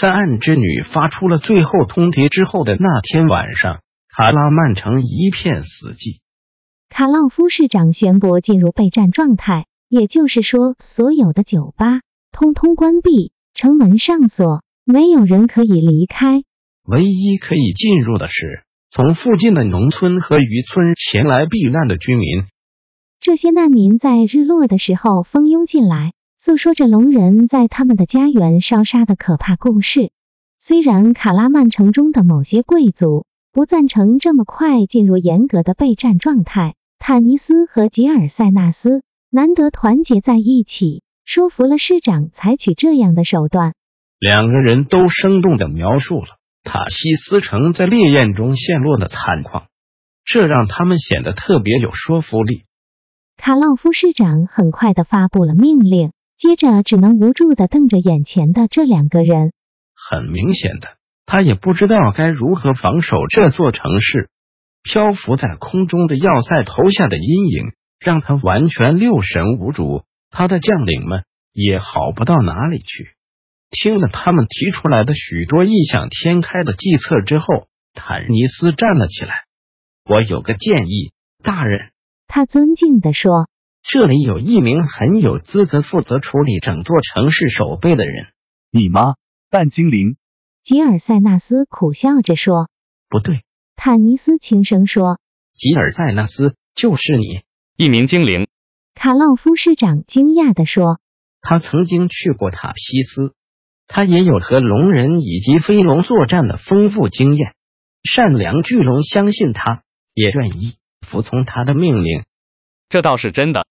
在暗之女发出了最后通牒之后的那天晚上，卡拉曼城一片死寂。卡洛夫市长宣布进入备战状态，也就是说，所有的酒吧通通关闭，城门上锁，没有人可以离开。唯一可以进入的是从附近的农村和渔村前来避难的居民。这些难民在日落的时候蜂拥进来。诉说着龙人在他们的家园烧杀的可怕故事。虽然卡拉曼城中的某些贵族不赞成这么快进入严格的备战状态，塔尼斯和吉尔塞纳斯难得团结在一起，说服了市长采取这样的手段。两个人都生动的描述了塔西斯城在烈焰中陷落的惨况，这让他们显得特别有说服力。卡洛夫市长很快的发布了命令。接着，只能无助的瞪着眼前的这两个人。很明显的，他也不知道该如何防守这座城市。漂浮在空中的要塞投下的阴影，让他完全六神无主。他的将领们也好不到哪里去。听了他们提出来的许多异想天开的计策之后，坦尼斯站了起来。我有个建议，大人。他尊敬的说。这里有一名很有资格负责处理整座城市守备的人，你吗？半精灵？吉尔塞纳斯苦笑着说：“不对。”坦尼斯轻声说：“吉尔塞纳斯，就是你，一名精灵。”卡洛夫市长惊讶地说：“他曾经去过塔西斯，他也有和龙人以及飞龙作战的丰富经验。善良巨龙相信他，也愿意服从他的命令。这倒是真的。”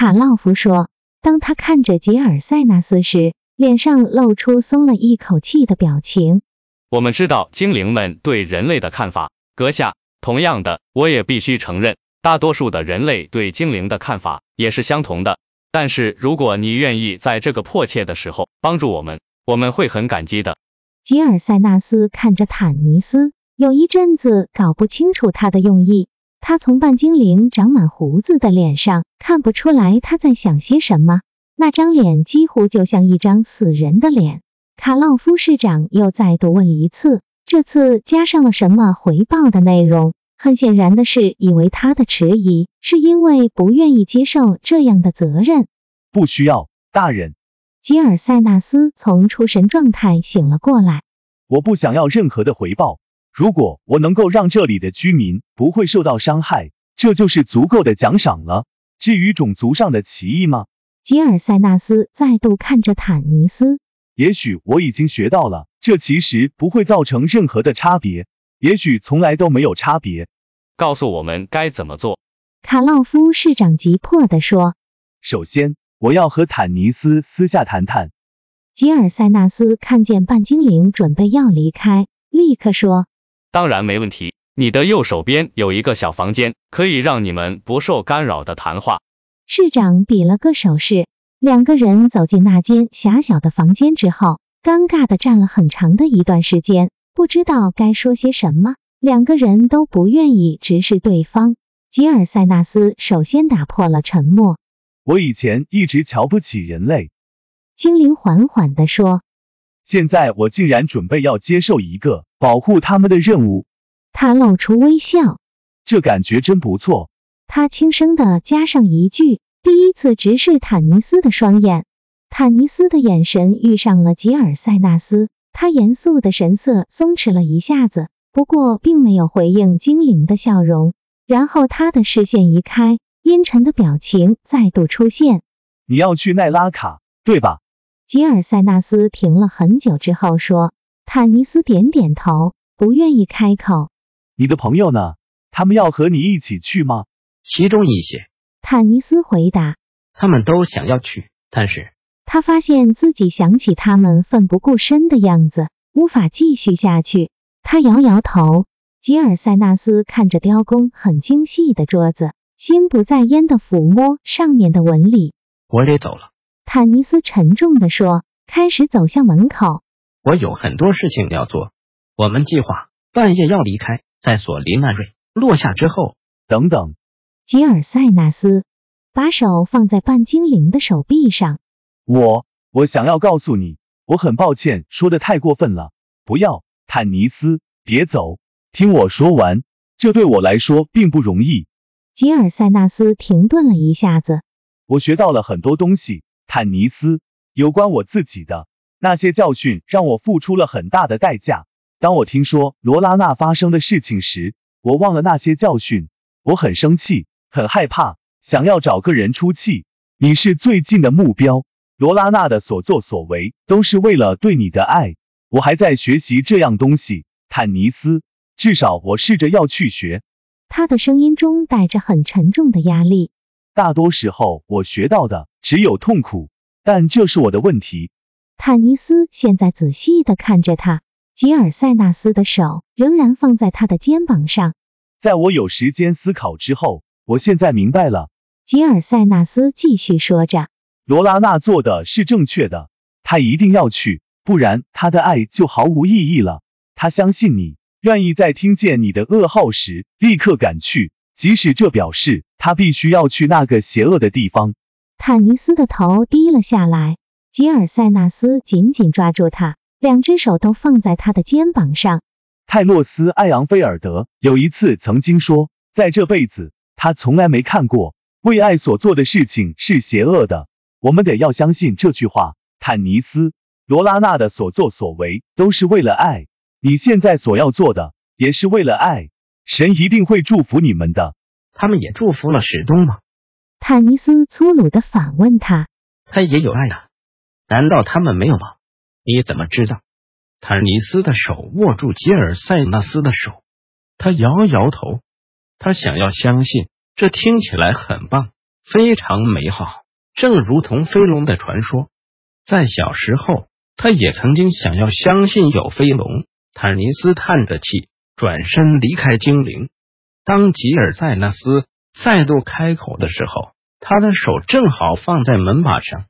卡洛夫说：“当他看着吉尔塞纳斯时，脸上露出松了一口气的表情。我们知道精灵们对人类的看法，阁下。同样的，我也必须承认，大多数的人类对精灵的看法也是相同的。但是，如果你愿意在这个迫切的时候帮助我们，我们会很感激的。”吉尔塞纳斯看着坦尼斯，有一阵子搞不清楚他的用意。他从半精灵长满胡子的脸上看不出来他在想些什么，那张脸几乎就像一张死人的脸。卡洛夫市长又再度问一次，这次加上了什么回报的内容？很显然的是，以为他的迟疑是因为不愿意接受这样的责任。不需要，大人。吉尔塞纳斯从出神状态醒了过来。我不想要任何的回报。如果我能够让这里的居民不会受到伤害，这就是足够的奖赏了。至于种族上的歧义吗？吉尔塞纳斯再度看着坦尼斯。也许我已经学到了，这其实不会造成任何的差别，也许从来都没有差别。告诉我们该怎么做。卡洛夫市长急迫地说：“首先，我要和坦尼斯私下谈谈。”吉尔塞纳斯看见半精灵准备要离开，立刻说。当然没问题。你的右手边有一个小房间，可以让你们不受干扰的谈话。市长比了个手势，两个人走进那间狭小的房间之后，尴尬的站了很长的一段时间，不知道该说些什么。两个人都不愿意直视对方。吉尔塞纳斯首先打破了沉默：“我以前一直瞧不起人类。”精灵缓缓的说。现在我竟然准备要接受一个保护他们的任务，他露出微笑，这感觉真不错。他轻声的加上一句，第一次直视坦尼斯的双眼。坦尼斯的眼神遇上了吉尔塞纳斯，他严肃的神色松弛了一下子，不过并没有回应精灵的笑容。然后他的视线移开，阴沉的表情再度出现。你要去奈拉卡，对吧？吉尔塞纳斯停了很久之后说：“坦尼斯点点头，不愿意开口。你的朋友呢？他们要和你一起去吗？”其中一些。坦尼斯回答：“他们都想要去，但是……”他发现自己想起他们奋不顾身的样子，无法继续下去。他摇摇头。吉尔塞纳斯看着雕工很精细的桌子，心不在焉的抚摸上面的纹理。我得走了，坦尼斯沉重的说，开始走向门口。我有很多事情要做。我们计划半夜要离开，在索林纳瑞落下之后。等等，吉尔塞纳斯把手放在半精灵的手臂上。我我想要告诉你，我很抱歉，说的太过分了。不要，坦尼斯，别走。听我说完，这对我来说并不容易。吉尔塞纳斯停顿了一下子。我学到了很多东西，坦尼斯，有关我自己的那些教训让我付出了很大的代价。当我听说罗拉娜发生的事情时，我忘了那些教训。我很生气，很害怕，想要找个人出气。你是最近的目标，罗拉娜的所作所为都是为了对你的爱。我还在学习这样东西，坦尼斯。至少我试着要去学。他的声音中带着很沉重的压力。大多时候我学到的只有痛苦，但这是我的问题。坦尼斯现在仔细的看着他，吉尔塞纳斯的手仍然放在他的肩膀上。在我有时间思考之后，我现在明白了。吉尔塞纳斯继续说着：“罗拉娜做的是正确的，她一定要去，不然她的爱就毫无意义了。她相信你。”愿意在听见你的噩耗时立刻赶去，即使这表示他必须要去那个邪恶的地方。坦尼斯的头低了下来，吉尔塞纳斯紧紧抓住他，两只手都放在他的肩膀上。泰洛斯·艾昂菲尔德有一次曾经说，在这辈子他从来没看过为爱所做的事情是邪恶的。我们得要相信这句话。坦尼斯·罗拉娜的所作所为都是为了爱。你现在所要做的也是为了爱，神一定会祝福你们的。他们也祝福了史东吗？坦尼斯粗鲁的反问他。他也有爱啊？难道他们没有吗？你怎么知道？坦尼斯的手握住吉尔塞纳斯的手，他摇摇头。他想要相信，这听起来很棒，非常美好，正如同飞龙的传说。在小时候，他也曾经想要相信有飞龙。坦尼斯叹着气，转身离开精灵。当吉尔塞纳斯再度开口的时候，他的手正好放在门把上。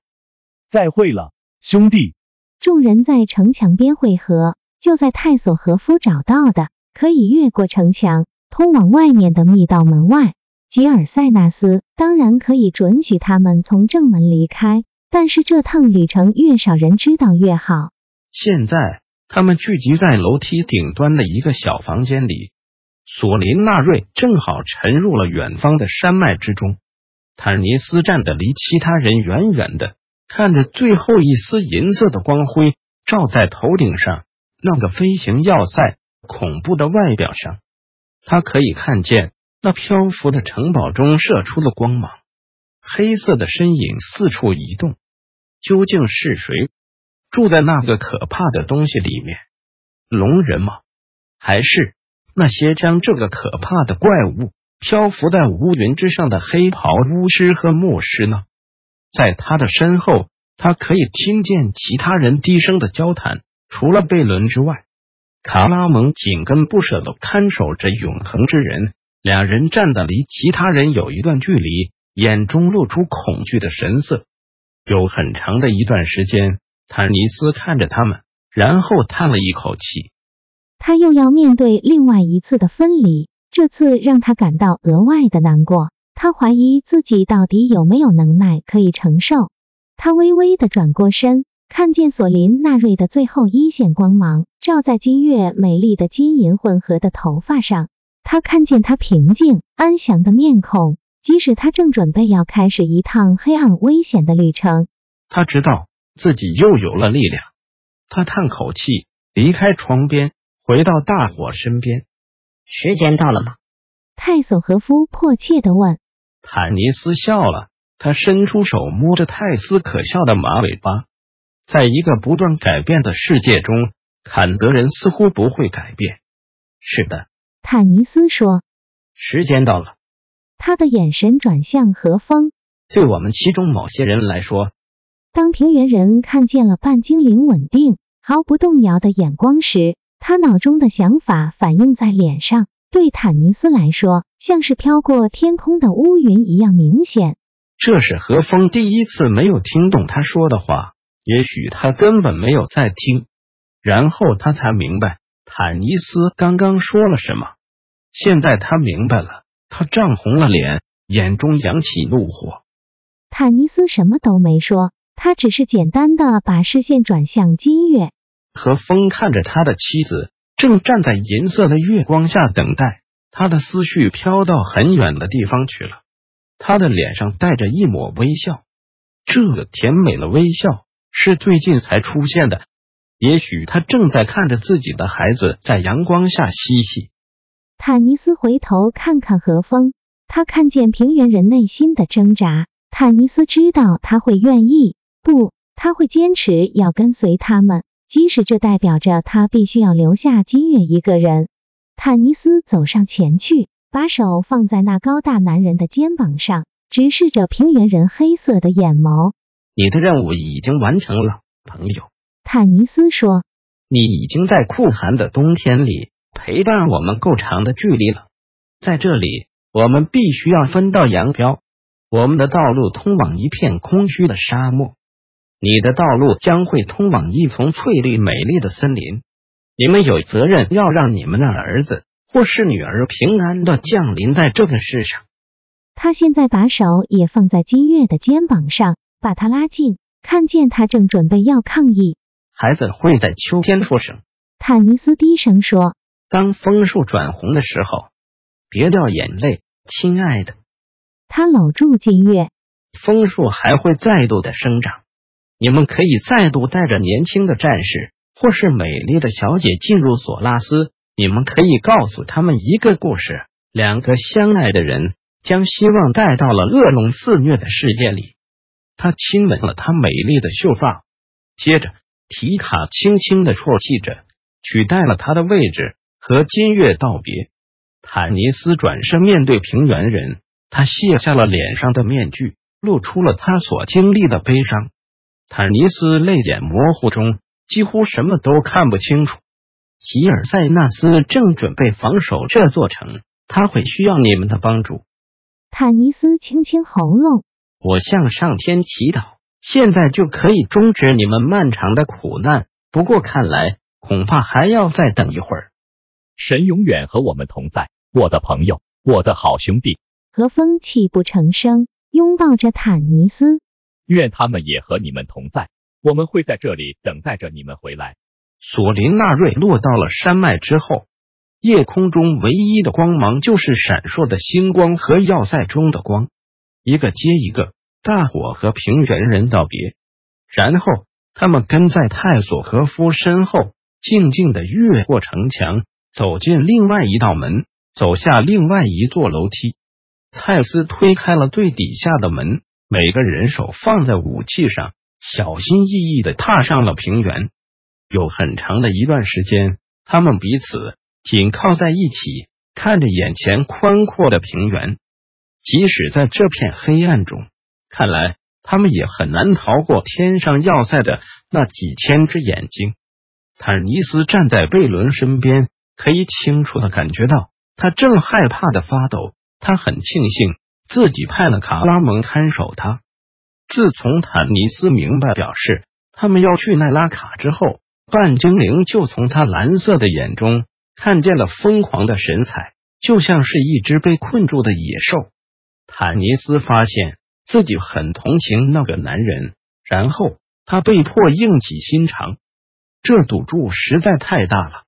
再会了，兄弟。众人在城墙边汇合，就在泰索和夫找到的可以越过城墙通往外面的密道门外。吉尔塞纳斯当然可以准许他们从正门离开，但是这趟旅程越少人知道越好。现在。他们聚集在楼梯顶端的一个小房间里，索林纳瑞正好沉入了远方的山脉之中。坦尼斯站得离其他人远远的，看着最后一丝银色的光辉照在头顶上，那个飞行要塞恐怖的外表上，他可以看见那漂浮的城堡中射出的光芒，黑色的身影四处移动，究竟是谁？住在那个可怕的东西里面，龙人吗？还是那些将这个可怕的怪物漂浮在乌云之上的黑袍巫师和牧师呢？在他的身后，他可以听见其他人低声的交谈。除了贝伦之外，卡拉蒙紧跟不舍的看守着永恒之人。两人站的离其他人有一段距离，眼中露出恐惧的神色。有很长的一段时间。坦尼斯看着他们，然后叹了一口气。他又要面对另外一次的分离，这次让他感到额外的难过。他怀疑自己到底有没有能耐可以承受。他微微的转过身，看见索林纳瑞的最后一线光芒照在金月美丽的金银混合的头发上。他看见他平静安详的面孔，即使他正准备要开始一趟黑暗危险的旅程。他知道。自己又有了力量，他叹口气，离开床边，回到大伙身边。时间到了吗？泰索和夫迫切的问。坦尼斯笑了，他伸出手摸着泰斯可笑的马尾巴。在一个不断改变的世界中，坎德人似乎不会改变。是的，坦尼斯说。时间到了。他的眼神转向何方。对我们其中某些人来说。当平原人看见了半精灵稳定、毫不动摇的眼光时，他脑中的想法反映在脸上，对坦尼斯来说，像是飘过天空的乌云一样明显。这是何风第一次没有听懂他说的话，也许他根本没有在听。然后他才明白坦尼斯刚刚说了什么。现在他明白了，他涨红了脸，眼中扬起怒火。坦尼斯什么都没说，他只是简单的把视线转向金月。何风看着他的妻子，正站在银色的月光下等待，他的思绪飘到很远的地方去了。他的脸上带着一抹微笑，这个甜美的微笑是最近才出现的。也许他正在看着自己的孩子在阳光下嬉戏。坦尼斯回头看看何风，他看见平原人内心的挣扎。坦尼斯知道他会愿意，不，他会坚持要跟随他们。即使这代表着他必须要留下金月一个人，坦尼斯走上前去，把手放在那高大男人的肩膀上，直视着平原人黑色的眼眸。你的任务已经完成了，朋友。坦尼斯说：“你已经在酷寒的冬天里陪伴我们够长的距离了。在这里，我们必须要分道扬镳。我们的道路通往一片空虚的沙漠。”你的道路将会通往一丛翠绿美丽的森林。你们有责任要让你们的儿子或是女儿平安的降临在这个世上。他现在把手也放在金月的肩膀上，把他拉近，看见他正准备要抗议。孩子会在秋天出生。坦尼斯低声说：“当枫树转红的时候，别掉眼泪，亲爱的。”他搂住金月。枫树还会再度的生长。你们可以再度带着年轻的战士或是美丽的小姐进入索拉斯。你们可以告诉他们一个故事：两个相爱的人将希望带到了恶龙肆虐的世界里。他亲吻了她美丽的秀发，接着提卡轻轻的啜泣着，取代了他的位置，和金月道别。坦尼斯转身面对平原人，他卸下了脸上的面具，露出了他所经历的悲伤。坦尼斯泪眼模糊中几乎什么都看不清楚。吉尔塞纳斯正准备防守这座城，他会需要你们的帮助。坦尼斯清清喉咙，我向上天祈祷，现在就可以终止你们漫长的苦难。不过看来恐怕还要再等一会儿。神永远和我们同在，我的朋友，我的好兄弟。和风泣不成声，拥抱着坦尼斯。愿他们也和你们同在，我们会在这里等待着你们回来。索林纳瑞落到了山脉之后，夜空中唯一的光芒就是闪烁的星光和要塞中的光，一个接一个，大伙和平原人道别，然后他们跟在泰索和夫身后，静静的越过城墙，走进另外一道门，走下另外一座楼梯。泰斯推开了最底下的门。每个人手放在武器上，小心翼翼的踏上了平原。有很长的一段时间，他们彼此紧靠在一起，看着眼前宽阔的平原。即使在这片黑暗中，看来他们也很难逃过天上要塞的那几千只眼睛。坦尼斯站在贝伦身边，可以清楚的感觉到他正害怕的发抖。他很庆幸。自己派了卡拉蒙看守他。自从坦尼斯明白表示他们要去奈拉卡之后，半精灵就从他蓝色的眼中看见了疯狂的神采，就像是一只被困住的野兽。坦尼斯发现自己很同情那个男人，然后他被迫硬起心肠。这赌注实在太大了。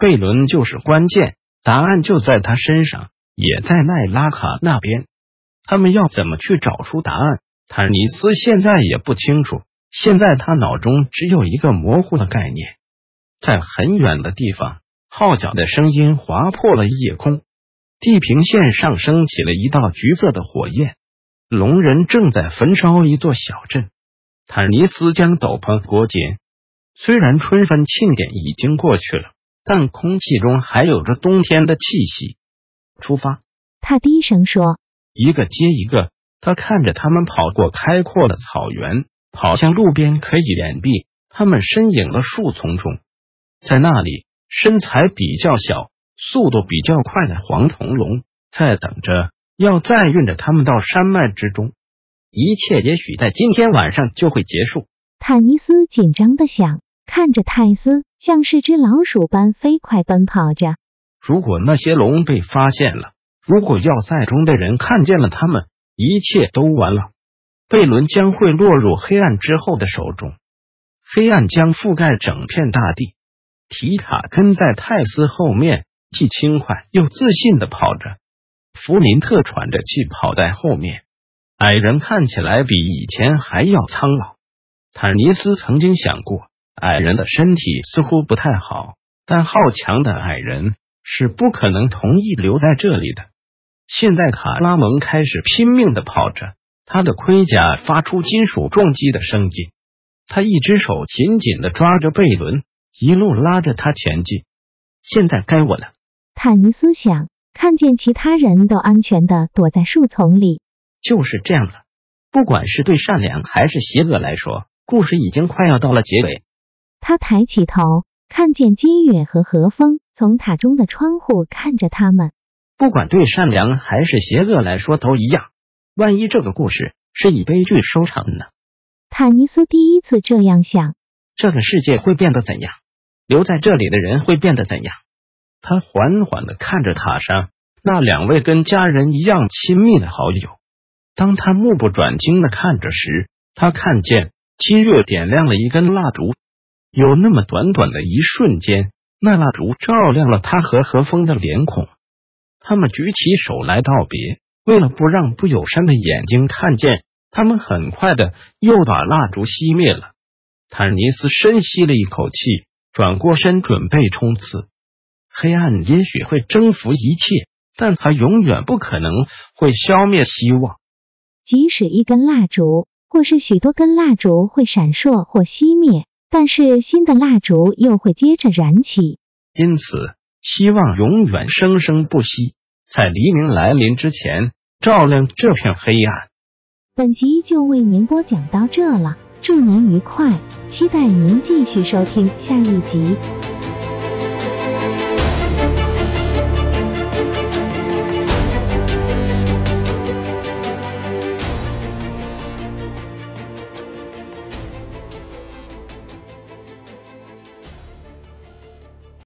贝伦就是关键，答案就在他身上，也在奈拉卡那边。他们要怎么去找出答案？坦尼斯现在也不清楚。现在他脑中只有一个模糊的概念：在很远的地方，号角的声音划破了夜空，地平线上升起了一道橘色的火焰。龙人正在焚烧一座小镇。坦尼斯将斗篷裹紧。虽然春分庆典已经过去了，但空气中还有着冬天的气息。出发，他低声说。一个接一个，他看着他们跑过开阔的草原，跑向路边可以掩蔽他们身影的树丛中，在那里，身材比较小、速度比较快的黄铜龙在等着，要载运着他们到山脉之中。一切也许在今天晚上就会结束。坦尼斯紧张的想，看着泰斯像是只老鼠般飞快奔跑着。如果那些龙被发现了，如果要塞中的人看见了他们，一切都完了。贝伦将会落入黑暗之后的手中，黑暗将覆盖整片大地。提卡跟在泰斯后面，既轻快又自信的跑着。弗林特喘着气跑在后面。矮人看起来比以前还要苍老。坦尼斯曾经想过，矮人的身体似乎不太好，但好强的矮人是不可能同意留在这里的。现在卡拉蒙开始拼命的跑着，他的盔甲发出金属撞击的声音。他一只手紧紧的抓着贝伦，一路拉着他前进。现在该我了，坦尼斯想。看见其他人都安全的躲在树丛里。就是这样了。不管是对善良还是邪恶来说，故事已经快要到了结尾。他抬起头，看见金月和何风从塔中的窗户看着他们。不管对善良还是邪恶来说都一样。万一这个故事是以悲剧收场呢？坦尼斯第一次这样想。这个世界会变得怎样？留在这里的人会变得怎样？他缓缓的看着塔上那两位跟家人一样亲密的好友。当他目不转睛的看着时，他看见七月点亮了一根蜡烛。有那么短短的一瞬间，那蜡烛照亮了他和何风的脸孔。他们举起手来道别，为了不让不友善的眼睛看见，他们很快的又把蜡烛熄灭了。坦尼斯深吸了一口气，转过身准备冲刺。黑暗也许会征服一切，但它永远不可能会消灭希望。即使一根蜡烛，或是许多根蜡烛会闪烁或熄灭，但是新的蜡烛又会接着燃起。因此，希望永远生生不息，在黎明来临之前照亮这片黑暗。本集就为您播讲到这了，祝您愉快，期待您继续收听下一集。